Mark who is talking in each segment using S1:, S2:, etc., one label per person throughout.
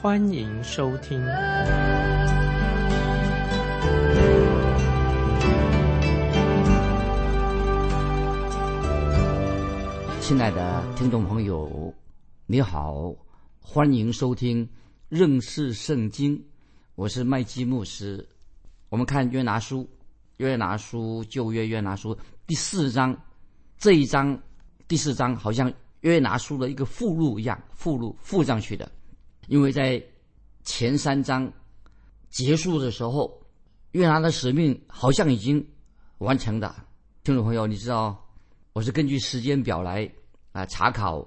S1: 欢迎收听。
S2: 亲爱的听众朋友，你好，欢迎收听认识圣经，我是麦基牧师。我们看约拿书。约拿书旧约约拿书第四章，这一章第四章好像约拿书的一个附录一样，附录附上去的。因为在前三章结束的时候，约拿的使命好像已经完成的。听众朋友，你知道我是根据时间表来啊查考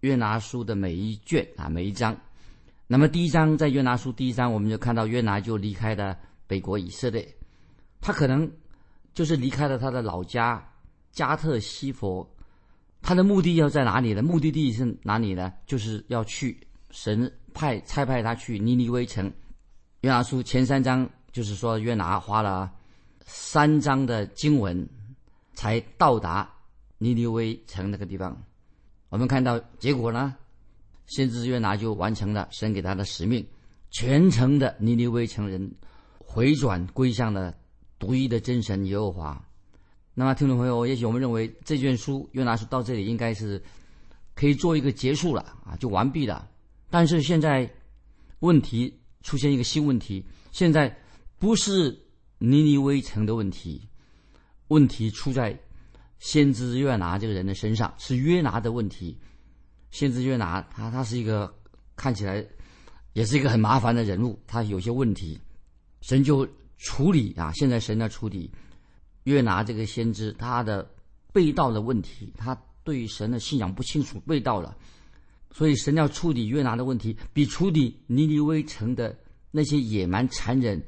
S2: 约拿书的每一卷啊每一章。那么第一章在约拿书第一章，我们就看到约拿就离开了北国以色列。他可能就是离开了他的老家加特西佛，他的目的要在哪里呢？目的地是哪里呢？就是要去神派差派他去尼尼微城。约拿书前三章就是说约拿花了三章的经文才到达尼尼微城那个地方。我们看到结果呢，先知约拿就完成了神给他的使命，全城的尼尼微城人回转归向了。独一的真神耶和华。那么，听众朋友，也许我们认为这卷书约拿书到这里应该是可以做一个结束了啊，就完毕了。但是现在问题出现一个新问题，现在不是尼尼微城的问题，问题出在先知约拿这个人的身上，是约拿的问题。先知约拿他他是一个看起来也是一个很麻烦的人物，他有些问题，神就。处理啊！现在神在处理约拿这个先知他的被盗的问题，他对神的信仰不清楚，被盗了，所以神要处理约拿的问题，比处理尼尼微城的那些野蛮、残忍、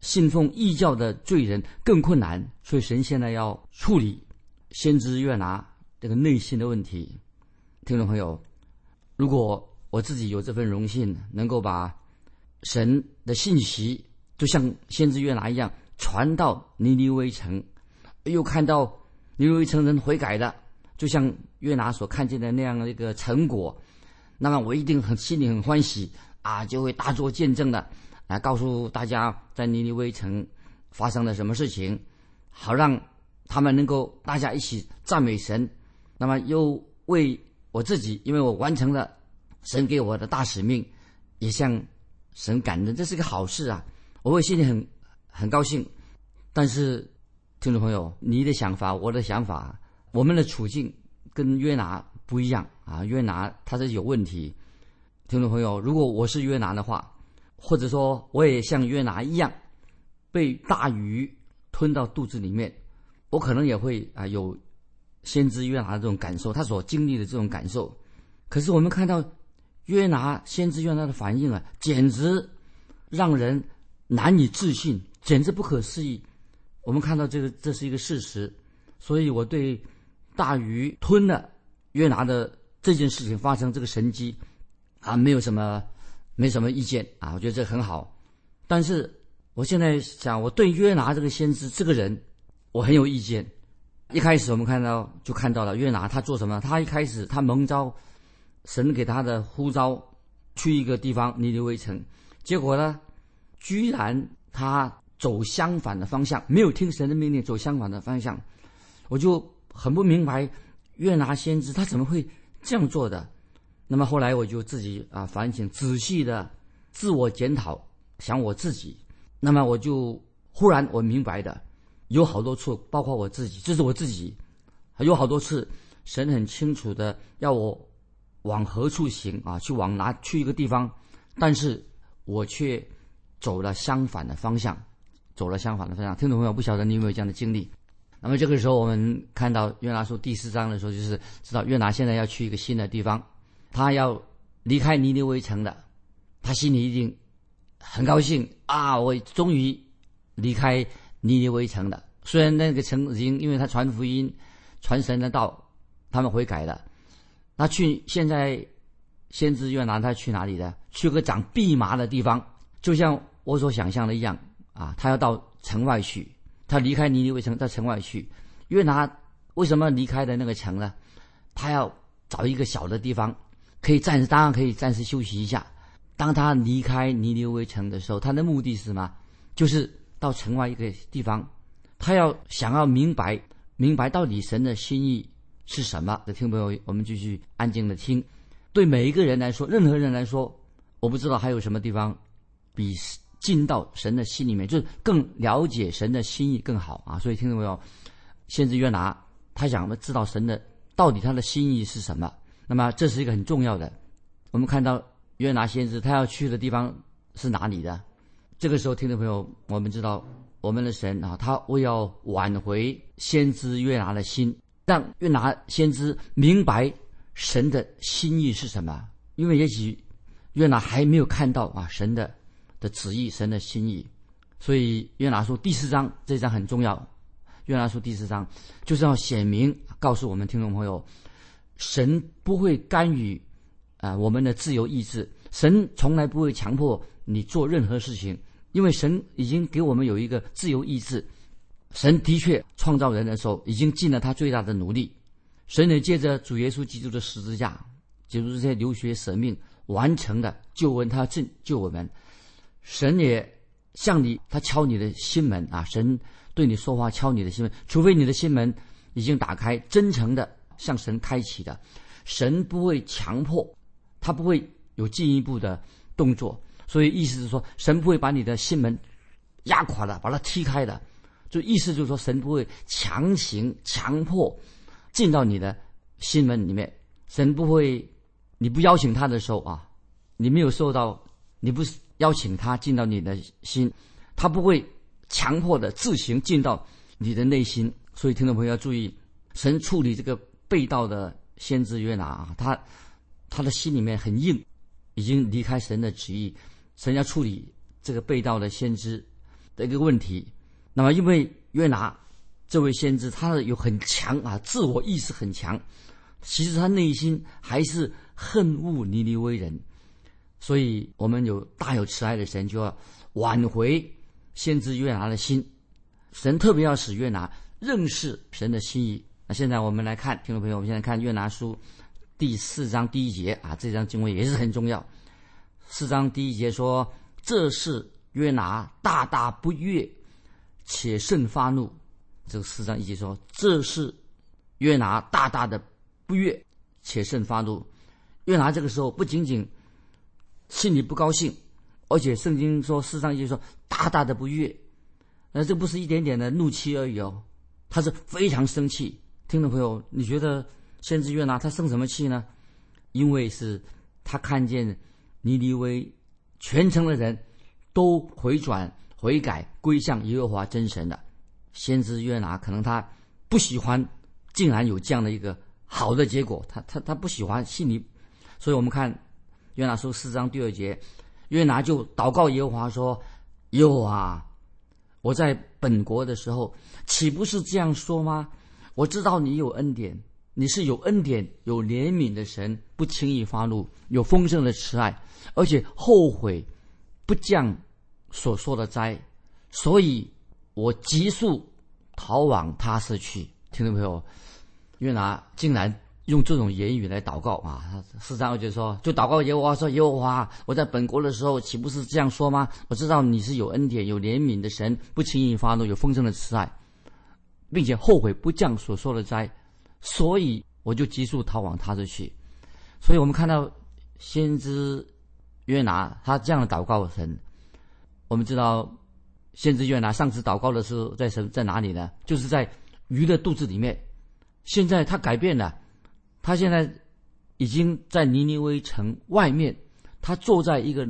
S2: 信奉异教的罪人更困难。所以神现在要处理先知约拿这个内心的问题。听众朋友，如果我自己有这份荣幸，能够把神的信息。就像先知约拿一样，传到尼尼微城，又看到尼尼微城人悔改的，就像约拿所看见的那样的一个成果，那么我一定很心里很欢喜啊，就会大做见证的，来告诉大家在尼尼微城发生了什么事情，好让他们能够大家一起赞美神，那么又为我自己，因为我完成了神给我的大使命，也向神感恩，这是个好事啊。我会心里很很高兴，但是听众朋友，你的想法，我的想法，我们的处境跟约拿不一样啊！约拿他是有问题。听众朋友，如果我是约拿的话，或者说我也像约拿一样被大鱼吞到肚子里面，我可能也会啊有先知约拿的这种感受，他所经历的这种感受。可是我们看到约拿先知约拿的反应啊，简直让人。难以置信，简直不可思议。我们看到这个，这是一个事实，所以我对大鱼吞了约拿的这件事情发生这个神迹啊，没有什么没什么意见啊，我觉得这很好。但是我现在想，我对约拿这个先知这个人，我很有意见。一开始我们看到就看到了约拿他做什么？他一开始他蒙召神给他的呼召，去一个地方尼尼微城，结果呢？居然他走相反的方向，没有听神的命令，走相反的方向，我就很不明白，约拿先知他怎么会这样做的？那么后来我就自己啊反省，仔细的自我检讨，想我自己。那么我就忽然我明白的，有好多处，包括我自己，这是我自己，有好多次，神很清楚的要我往何处行啊，去往哪去一个地方，但是我却。走了相反的方向，走了相反的方向。听众朋友，不晓得你有没有这样的经历？那么这个时候，我们看到约拿书第四章的时候，就是知道约拿现在要去一个新的地方，他要离开尼尼微城的，他心里一定很高兴啊，我终于离开尼尼微城了。虽然那个城已经因为他传福音、传神的道，他们悔改了。那去现在先知约拿他去哪里的？去个长蓖麻的地方，就像我所想象的一样啊，他要到城外去。他离开尼尼微城，到城外去。约拿为什么离开的那个城呢？他要找一个小的地方，可以暂时，当然可以暂时休息一下。当他离开尼尼微城的时候，他的目的是什么？就是到城外一个地方，他要想要明白，明白到底神的心意是什么。的听朋友，我们继续安静的听。对每一个人来说，任何人来说，我不知道还有什么地方比。进到神的心里面，就是更了解神的心意更好啊！所以听到没有？先知约拿他想知道神的到底他的心意是什么。那么这是一个很重要的。我们看到约拿先知他要去的地方是哪里的？这个时候，听众朋友，我们知道我们的神啊，他为要挽回先知约拿的心，让约拿先知明白神的心意是什么。因为也许约拿还没有看到啊神的。的旨意，神的心意，所以约拿书第四章这章很重要。约拿书第四章就是要显明，告诉我们听众朋友，神不会干预啊我们的自由意志，神从来不会强迫你做任何事情，因为神已经给我们有一个自由意志。神的确创造人的时候，已经尽了他最大的努力。神也借着主耶稣基督的十字架，基督这些流血舍命完成的救恩，他要救救我们。神也向你，他敲你的心门啊！神对你说话，敲你的心门，除非你的心门已经打开，真诚的向神开启的，神不会强迫，他不会有进一步的动作。所以意思是说，神不会把你的心门压垮了，把它踢开的。就意思就是说，神不会强行强迫进到你的心门里面。神不会，你不邀请他的时候啊，你没有受到，你不。邀请他进到你的心，他不会强迫的自行进到你的内心。所以听众朋友要注意，神处理这个被盗的先知约拿啊，他他的心里面很硬，已经离开神的旨意。神要处理这个被盗的先知的一个问题。那么因为约拿这位先知，他有很强啊自我意识很强，其实他内心还是恨恶尼尼微人。所以，我们有大有慈爱的神，就要挽回先知约拿的心。神特别要使约拿认识神的心意。那现在我们来看，听众朋友，我们现在看约拿书第四章第一节啊，这章经文也是很重要。四章第一节说：“这是约拿大大不悦，且甚发怒。”这个四章一节说：“这是约拿大大的不悦，且甚发怒。”约拿这个时候不仅仅心里不高兴，而且圣经说，世上就说大大的不悦，那这不是一点点的怒气而已哦，他是非常生气。听众朋友，你觉得先知约拿他生什么气呢？因为是他看见尼尼微全城的人都回转悔改归向耶和华真神的，先知约拿可能他不喜欢，竟然有这样的一个好的结果，他他他不喜欢，心里，所以我们看。约拿书四章第二节，约拿就祷告耶和华说：“耶和华，我在本国的时候，岂不是这样说吗？我知道你有恩典，你是有恩典、有怜悯的神，不轻易发怒，有丰盛的慈爱，而且后悔不降所说的灾，所以我急速逃往他斯去。”听众朋友，约拿竟然。用这种言语来祷告啊！四章二节说，就祷告耶和华说：“耶和华，我在本国的时候，岂不是这样说吗？我知道你是有恩典、有怜悯的神，不轻易发怒，有丰盛的慈爱，并且后悔不降所说的灾，所以我就急速逃往他这去。所以我们看到先知约拿他这样的祷告神，我们知道先知约拿上次祷告的时候在神在哪里呢？就是在鱼的肚子里面。现在他改变了。他现在已经在尼尼微城外面，他坐在一个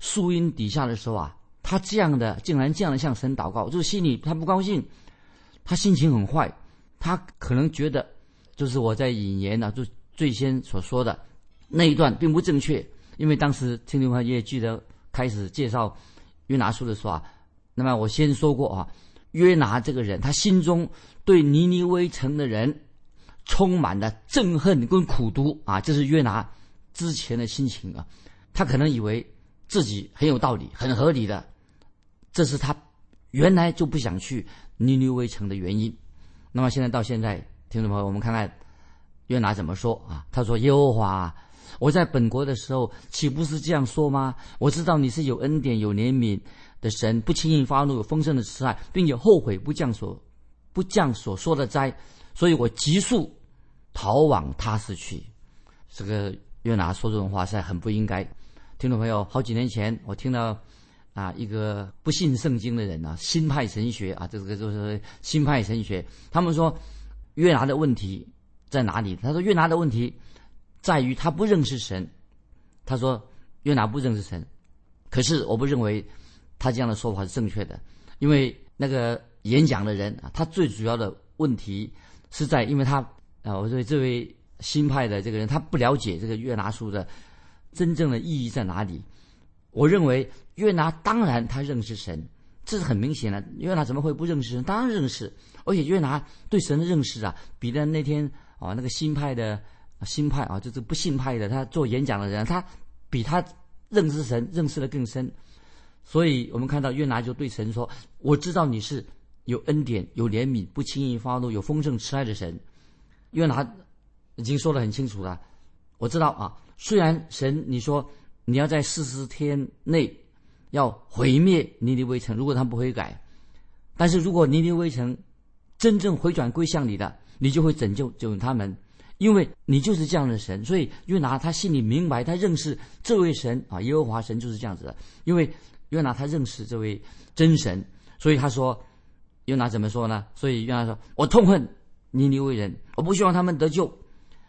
S2: 树荫底下的时候啊，他这样的竟然这样的向神祷告，就是心里他不高兴，他心情很坏，他可能觉得就是我在引言呢，就最先所说的那一段并不正确，因为当时听众朋友也记得开始介绍约拿书的时候啊，那么我先说过啊，约拿这个人，他心中对尼尼微城的人充满了憎恨跟苦毒啊，这是约拿之前的心情啊。他可能以为自己很有道理、很合理的，这是他原来就不想去尼尼微城的原因。那么现在到现在，听众朋友，我们看看约拿怎么说啊？他说：“耶和华，我在本国的时候，岂不是这样说吗？我知道你是有恩典、有怜悯的神，不轻易发怒，有丰盛的慈爱，并且后悔不降所不降所说的灾，所以我急速逃往他市去。”这个约拿说这种话实在很不应该。听众朋友，好几年前我听到啊一个不信圣经的人啊，新派神学啊，这个就是新派神学，他们说约拿的问题在哪里？他说约拿的问题在于他不认识神。他说约拿不认识神，可是我不认为他这样的说法是正确的，因为那个演讲的人啊，他最主要的问题是在，因为他啊，我说这位新派的这个人，他不了解这个约拿书的。真正的意义在哪里？我认为约拿当然他认识神，这是很明显的。约拿怎么会不认识神？当然认识，而且约拿对神的认识啊，比那那天啊那个新派的新派啊，就是不信派的他做演讲的人，他比他认识神认识的更深。所以我们看到约拿就对神说：“我知道你是有恩典、有怜悯、不轻易发怒、有丰盛慈爱的神。”约拿已经说得很清楚了，我知道啊。虽然神你说你要在四十天内要毁灭尼尼微城，如果他不悔改，但是如果尼尼微城真正回转归向你的，你就会拯救拯救他们，因为你就是这样的神。所以约拿他心里明白，他认识这位神啊，耶和华神就是这样子的。因为约拿他认识这位真神，所以他说约拿怎么说呢？所以约拿说：“我痛恨尼尼微人，我不希望他们得救，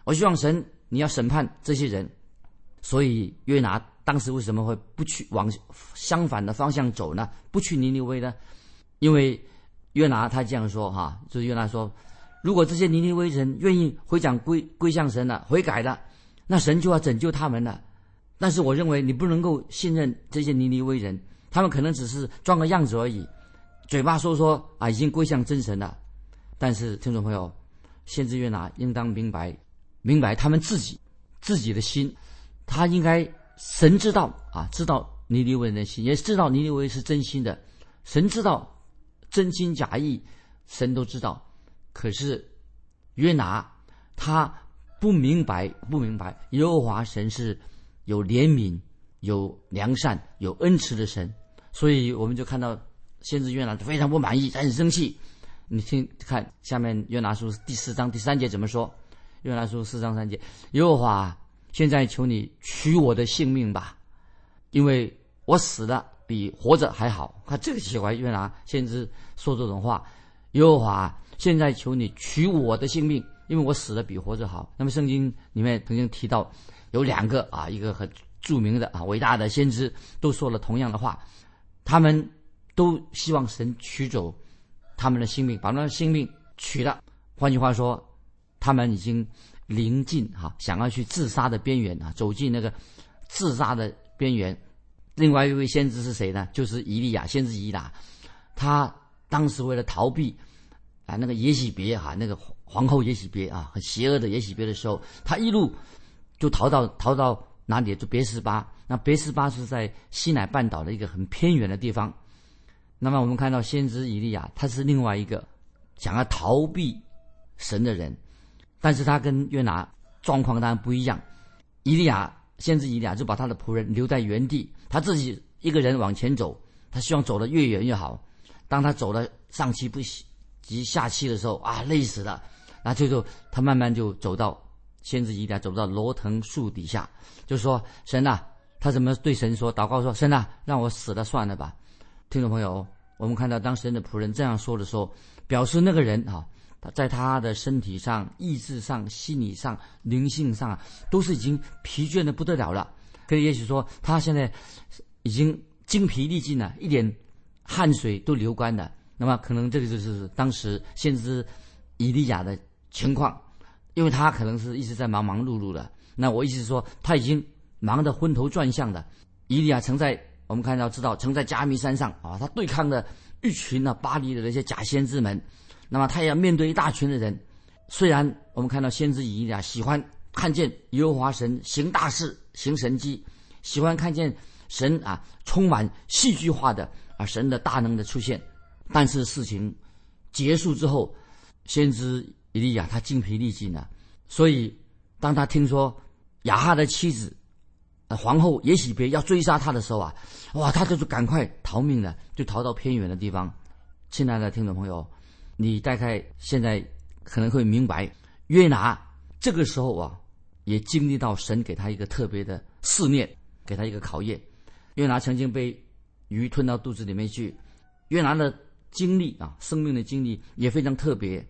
S2: 我希望神你要审判这些人。”所以约拿当时为什么会不去往相反的方向走呢？不去尼尼微呢？因为约拿他这样说哈，就是约拿说，如果这些尼尼微人愿意回转归归向神了，悔改了，那神就要拯救他们了。但是我认为你不能够信任这些尼尼微人，他们可能只是装个样子而已，嘴巴说说啊已经归向真神了。但是听众朋友，先知约拿应当明白，明白他们自己自己的心。他应该神知道啊，知道尼尼微人的心，也知道尼尼微是真心的。神知道真心假意，神都知道。可是约拿他不明白，不明白耶和华神是有怜悯、有良善、有恩慈的神。所以我们就看到先知约拿非常不满意，他很生气。你听看下面约拿书第四章第三节怎么说？约拿书四章三节，耶和华。现在求你取我的性命吧，因为我死了比活着还好。看这个奇怪，约拿先知说这种话。耶和华，现在求你取我的性命，因为我死了比活着好。那么圣经里面曾经提到有两个啊，一个很著名的啊伟大的先知都说了同样的话，他们都希望神取走他们的性命，把那性命取了。换句话说，他们已经。临近哈，想要去自杀的边缘啊，走进那个自杀的边缘。另外一位先知是谁呢？就是以利亚，先知以利亚。他当时为了逃避啊那个耶喜别哈，那个皇后耶喜别啊，很邪恶的耶喜别的时候，他一路就逃到逃到哪里？就别斯巴。那别斯巴是在西乃半岛的一个很偏远的地方。那么我们看到先知以利亚，他是另外一个想要逃避神的人。但是他跟约拿状况当然不一样，以利亚先知以利亚就把他的仆人留在原地，他自己一个人往前走，他希望走得越远越好。当他走了上气不息及下气的时候啊，累死了。那最后他慢慢就走到先知以利亚走到罗藤树底下，就说：“神呐，他怎么对神说？祷告说：神呐，让我死了算了吧。”听众朋友，我们看到当神的仆人这样说的时候，表示那个人啊。他在他的身体上、意志上、心理上、灵性上，都是已经疲倦的不得了了。可以也许说，他现在已经精疲力尽了，一点汗水都流干了。那么，可能这个就是当时先知以利亚的情况，因为他可能是一直在忙忙碌碌的。那我意思是说，他已经忙得昏头转向的。以利亚曾在我们看到知道，曾在加密山上啊，他对抗的一群呢巴黎的那些假先知们。那么他也要面对一大群的人。虽然我们看到先知以利亚喜欢看见耶和华神行大事、行神迹，喜欢看见神啊充满戏剧化的啊神的大能的出现，但是事情结束之后，先知以利亚他精疲力尽了。所以当他听说亚哈的妻子皇后也许别要追杀他的时候啊，哇，他就是赶快逃命了，就逃到偏远的地方。亲爱的听众朋友。你大概现在可能会明白，约拿这个时候啊，也经历到神给他一个特别的试炼，给他一个考验。约拿曾经被鱼吞到肚子里面去，约拿的经历啊，生命的经历也非常特别。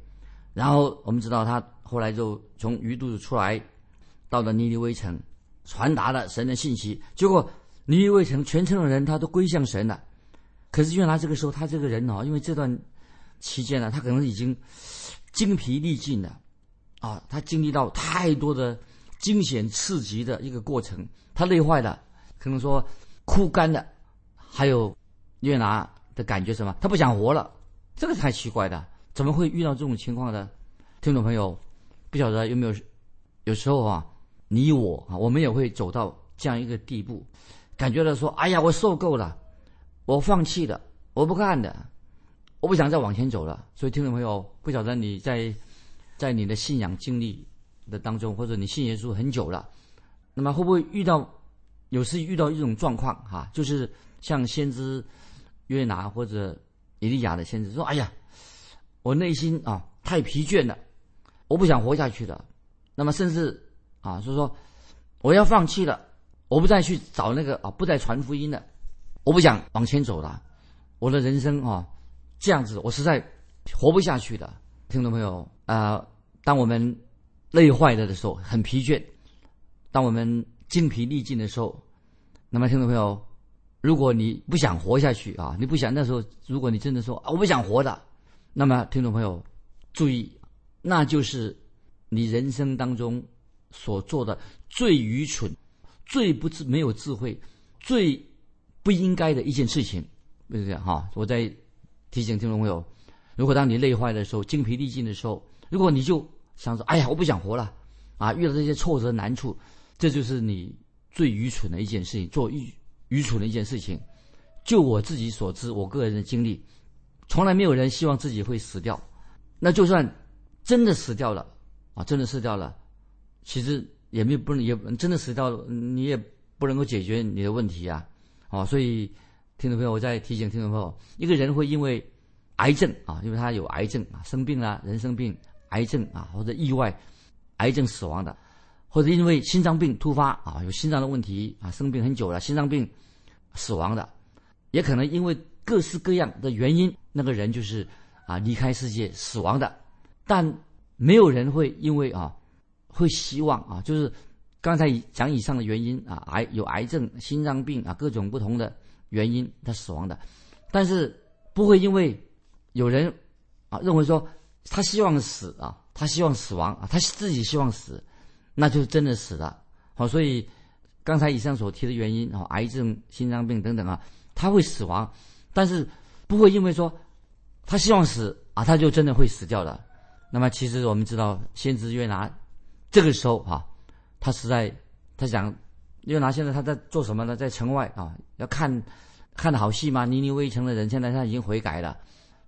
S2: 然后我们知道他后来就从鱼肚子出来，到了尼尼微城，传达了神的信息。结果尼尼微城全城的人他都归向神了。可是约拿这个时候，他这个人哦，因为这段。期间呢，他可能已经精疲力尽了，啊，他经历到太多的惊险刺激的一个过程，他累坏了，可能说枯干了，还有约拿的感觉什么？他不想活了，这个太奇怪了，怎么会遇到这种情况呢？听众朋友，不晓得有没有？有时候啊，你我啊，我们也会走到这样一个地步，感觉到说，哎呀，我受够了，我放弃了，我不干的。我不想再往前走了，所以听众朋友，不晓得你在在你的信仰经历的当中，或者你信耶稣很久了，那么会不会遇到有时遇到一种状况哈，就是像先知约拿或者以利亚的先知说：“哎呀，我内心啊太疲倦了，我不想活下去了。”那么甚至啊，所以说我要放弃了，我不再去找那个啊，不再传福音了，我不想往前走了，我的人生啊。这样子，我实在活不下去的，听众朋友啊！当我们累坏了的时候，很疲倦；当我们精疲力尽的时候，那么听众朋友，如果你不想活下去啊，你不想那时候，如果你真的说啊，我不想活的，那么听众朋友注意，那就是你人生当中所做的最愚蠢、最不智、没有智慧、最不应该的一件事情，就是这样哈？我在。提醒听众朋友，如果当你累坏的时候、精疲力尽的时候，如果你就想说：“哎呀，我不想活了，啊，遇到这些挫折难处，这就是你最愚蠢的一件事情，做愚愚蠢的一件事情。”就我自己所知，我个人的经历，从来没有人希望自己会死掉。那就算真的死掉了，啊，真的死掉了，其实也没有不能也真的死掉，你也不能够解决你的问题啊，啊，所以。听众朋友，我再提醒听众朋友，一个人会因为癌症啊，因为他有癌症啊，生病了，人生病、癌症啊，或者意外癌症死亡的，或者因为心脏病突发啊，有心脏的问题啊，生病很久了，心脏病死亡的，也可能因为各式各样的原因，那个人就是啊离开世界死亡的。但没有人会因为啊，会希望啊，就是刚才讲以上的原因啊，癌有癌症、心脏病啊，各种不同的。原因他死亡的，但是不会因为有人啊认为说他希望死啊，他希望死亡啊，他自己希望死，那就真的死了。好，所以刚才以上所提的原因啊，癌症、心脏病等等啊，他会死亡，但是不会因为说他希望死啊，他就真的会死掉了。那么其实我们知道，先知约拿这个时候哈，他实在他想。约拿现在他在做什么呢？在城外啊，要看看的好戏吗？尼尼微城的人现在他已经悔改了，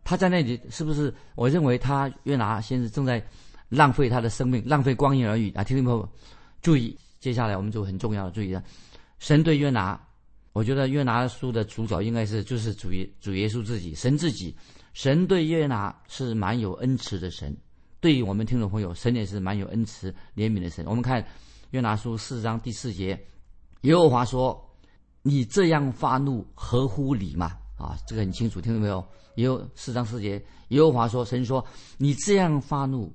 S2: 他在那里是不是？我认为他约拿现在正在浪费他的生命，浪费光阴而已啊！听众朋友注意，接下来我们就很重要的注意了。神对约拿，我觉得约拿书的主角应该是就是主耶主耶稣自己，神自己。神对约拿是蛮有恩慈的神，对于我们听众朋友，神也是蛮有恩慈怜悯的神。我们看约拿书四章第四节。耶和华说：“你这样发怒合乎理吗？”啊，这个很清楚，听到没有？有四章四节，耶和华说：“神说，你这样发怒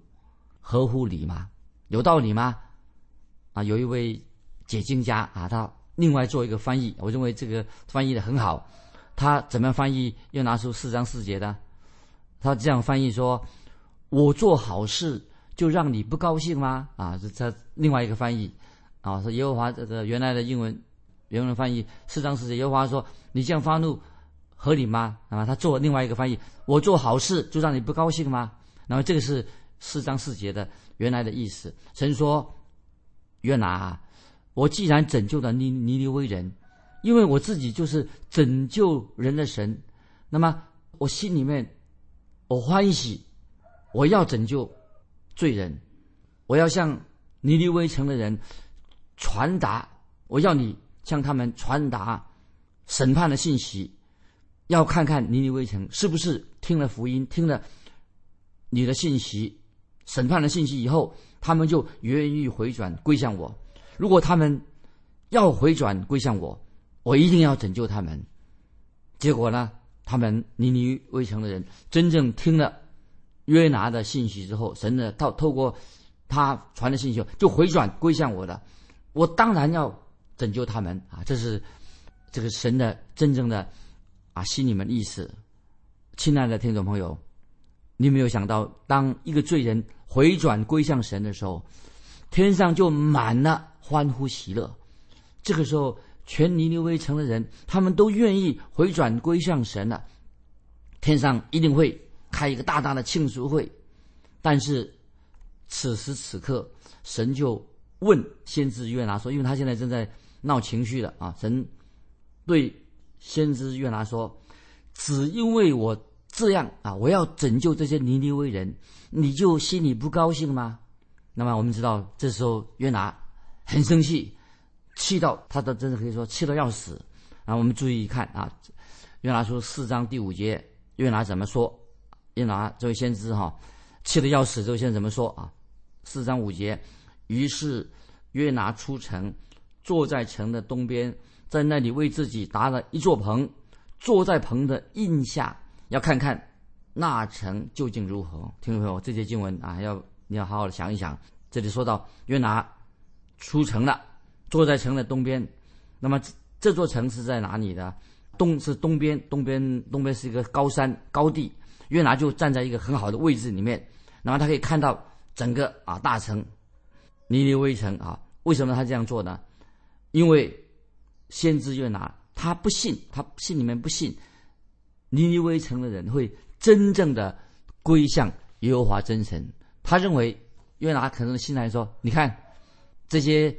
S2: 合乎理吗？有道理吗？”啊，有一位解经家啊，他另外做一个翻译，我认为这个翻译的很好。他怎么样翻译？又拿出四章四节的，他这样翻译说：“我做好事就让你不高兴吗？”啊，这他另外一个翻译。啊，说耶和华这个原来的英文原文翻译四章四节，耶和华说：“你这样发怒合理吗？”啊，他做另外一个翻译：“我做好事就让你不高兴吗？”那么这个是四章四节的原来的意思。神说：“约拿，我既然拯救了尼尼尼微人，因为我自己就是拯救人的神，那么我心里面我欢喜，我要拯救罪人，我要向尼尼微城的人传达，我要你向他们传达审判的信息，要看看尼尼微城是不是听了福音，听了你的信息，审判的信息以后，他们就愿意回转归向我。如果他们要回转归向我，我一定要拯救他们。结果呢，他们尼尼微城的人真正听了约拿的信息之后，神呢透透过他传的信息，就回转归向我的。我当然要拯救他们啊！这是这个神的真正的啊心里面意思。亲爱的听众朋友，你有没有想到，当一个罪人回转归向神的时候，天上就满了欢呼喜乐。这个时候，全尼尼微城的人，他们都愿意回转归向神了。天上一定会开一个大大的庆祝会。但是此时此刻，神就问先知约拿说：“因为他现在正在闹情绪了啊！”神对先知约拿说：“只因为我这样啊，我要拯救这些尼尼微人，你就心里不高兴吗？”那么我们知道，这时候约拿很生气，气到他的真的可以说气得要死。然后我们注意一看啊，约拿书四章第五节，约拿怎么说？约拿这位先知哈，气得要死，这位先知怎么说啊？四章五节。于是约拿出城，坐在城的东边，在那里为自己搭了一座棚，坐在棚的印下，要看看那城究竟如何。听众朋友，这节经文啊，要你要好好的想一想。这里说到约拿出城了，坐在城的东边，那么这座城是在哪里的？东是东边，东边东边是一个高山高地，约拿就站在一个很好的位置里面，那么他可以看到整个啊大城。尼尼微城啊，为什么他这样做呢？因为先知约拿他不信，他心里面不信尼尼微城的人会真正的归向耶和华真神。他认为约拿可能心来说：“你看这些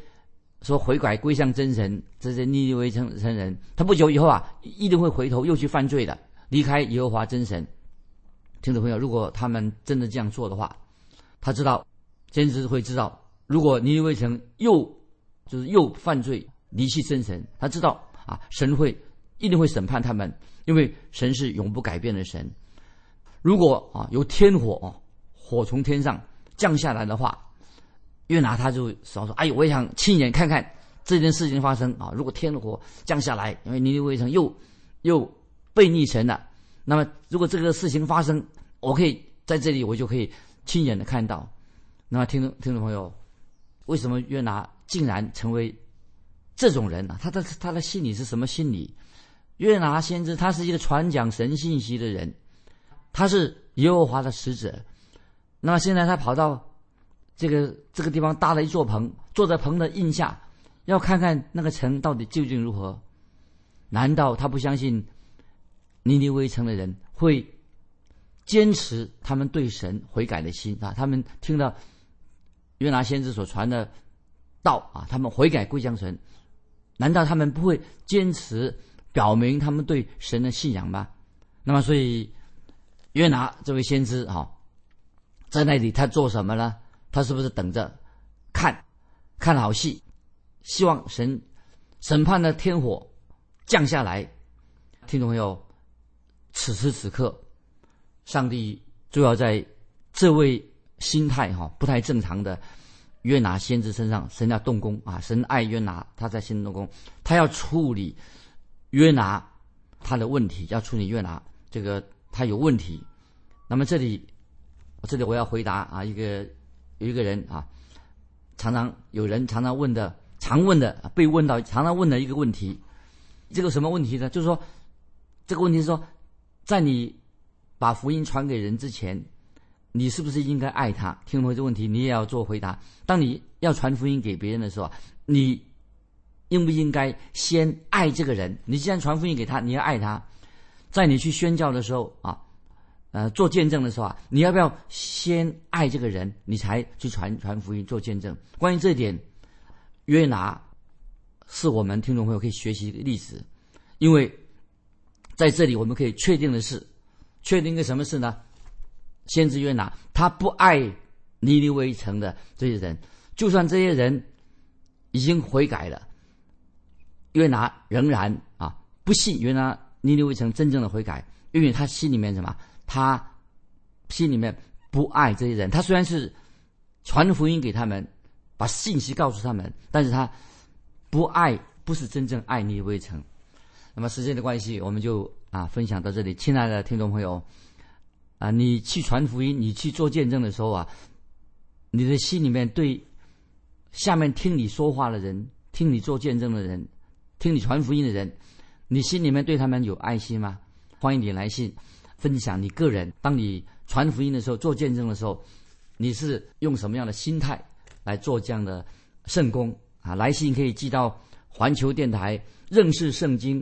S2: 说悔改归向真神，这些尼尼微城城人，他不久以后啊，一定会回头又去犯罪的，离开耶和华真神。”听众朋友，如果他们真的这样做的话，他知道先知会知道。如果尼尼微城又就是又犯罪离弃真神，他知道啊，神会一定会审判他们，因为神是永不改变的神。如果啊有天火啊火从天上降下来的话，约拿他就想说：“哎呦，我也想亲眼看看这件事情发生啊！如果天火降下来，因为尼尼微城又又被逆神了，那么如果这个事情发生，我可以在这里，我就可以亲眼的看到。那么听众听众朋友。”为什么约拿竟然成为这种人呢？他的他的心里是什么心理？约拿先知他是一个传讲神信息的人，他是耶和华的使者。那么现在他跑到这个这个地方搭了一座棚，坐在棚的印下，要看看那个城到底究竟如何？难道他不相信尼尼微城的人会坚持他们对神悔改的心啊？他们听到。约拿先知所传的道啊，他们悔改归向神，难道他们不会坚持表明他们对神的信仰吗？那么，所以约拿这位先知哈，在那里他做什么呢？他是不是等着看看好戏，希望神审判的天火降下来？听众朋友，此时此刻，上帝就要在这位。心态哈不太正常的约拿先知身上，神要动工啊！神爱约拿，他在心动工，他要处理约拿他的问题，要处理约拿这个他有问题。那么这里，这里我要回答啊，一个有一个人啊，常常有人常常问的，常问的被问到常常问的一个问题，这个什么问题呢？就是说这个问题是说，在你把福音传给人之前。你是不是应该爱他？听懂这问题，你也要做回答。当你要传福音给别人的时候，你应不应该先爱这个人？你既然传福音给他，你要爱他。在你去宣教的时候啊，呃，做见证的时候啊，你要不要先爱这个人，你才去传传福音、做见证？关于这一点，约拿是我们听众朋友可以学习的例子，因为在这里我们可以确定的是，确定一个什么事呢？先知约拿他不爱尼尼微城的这些人，就算这些人已经悔改了，约拿仍然啊不信约拿。尼尼微城真正的悔改，因为他心里面什么？他心里面不爱这些人。他虽然是传福音给他们，把信息告诉他们，但是他不爱，不是真正爱尼尼微城。那么时间的关系，我们就啊分享到这里。亲爱的听众朋友，啊，你去传福音，你去做见证的时候啊，你的心里面对下面听你说话的人、听你做见证的人、听你传福音的人。你心里面对他们有爱心吗？欢迎你来信，分享你个人。当你传福音的时候，做见证的时候，你是用什么样的心态来做这样的圣功啊？来信可以寄到环球电台认识圣经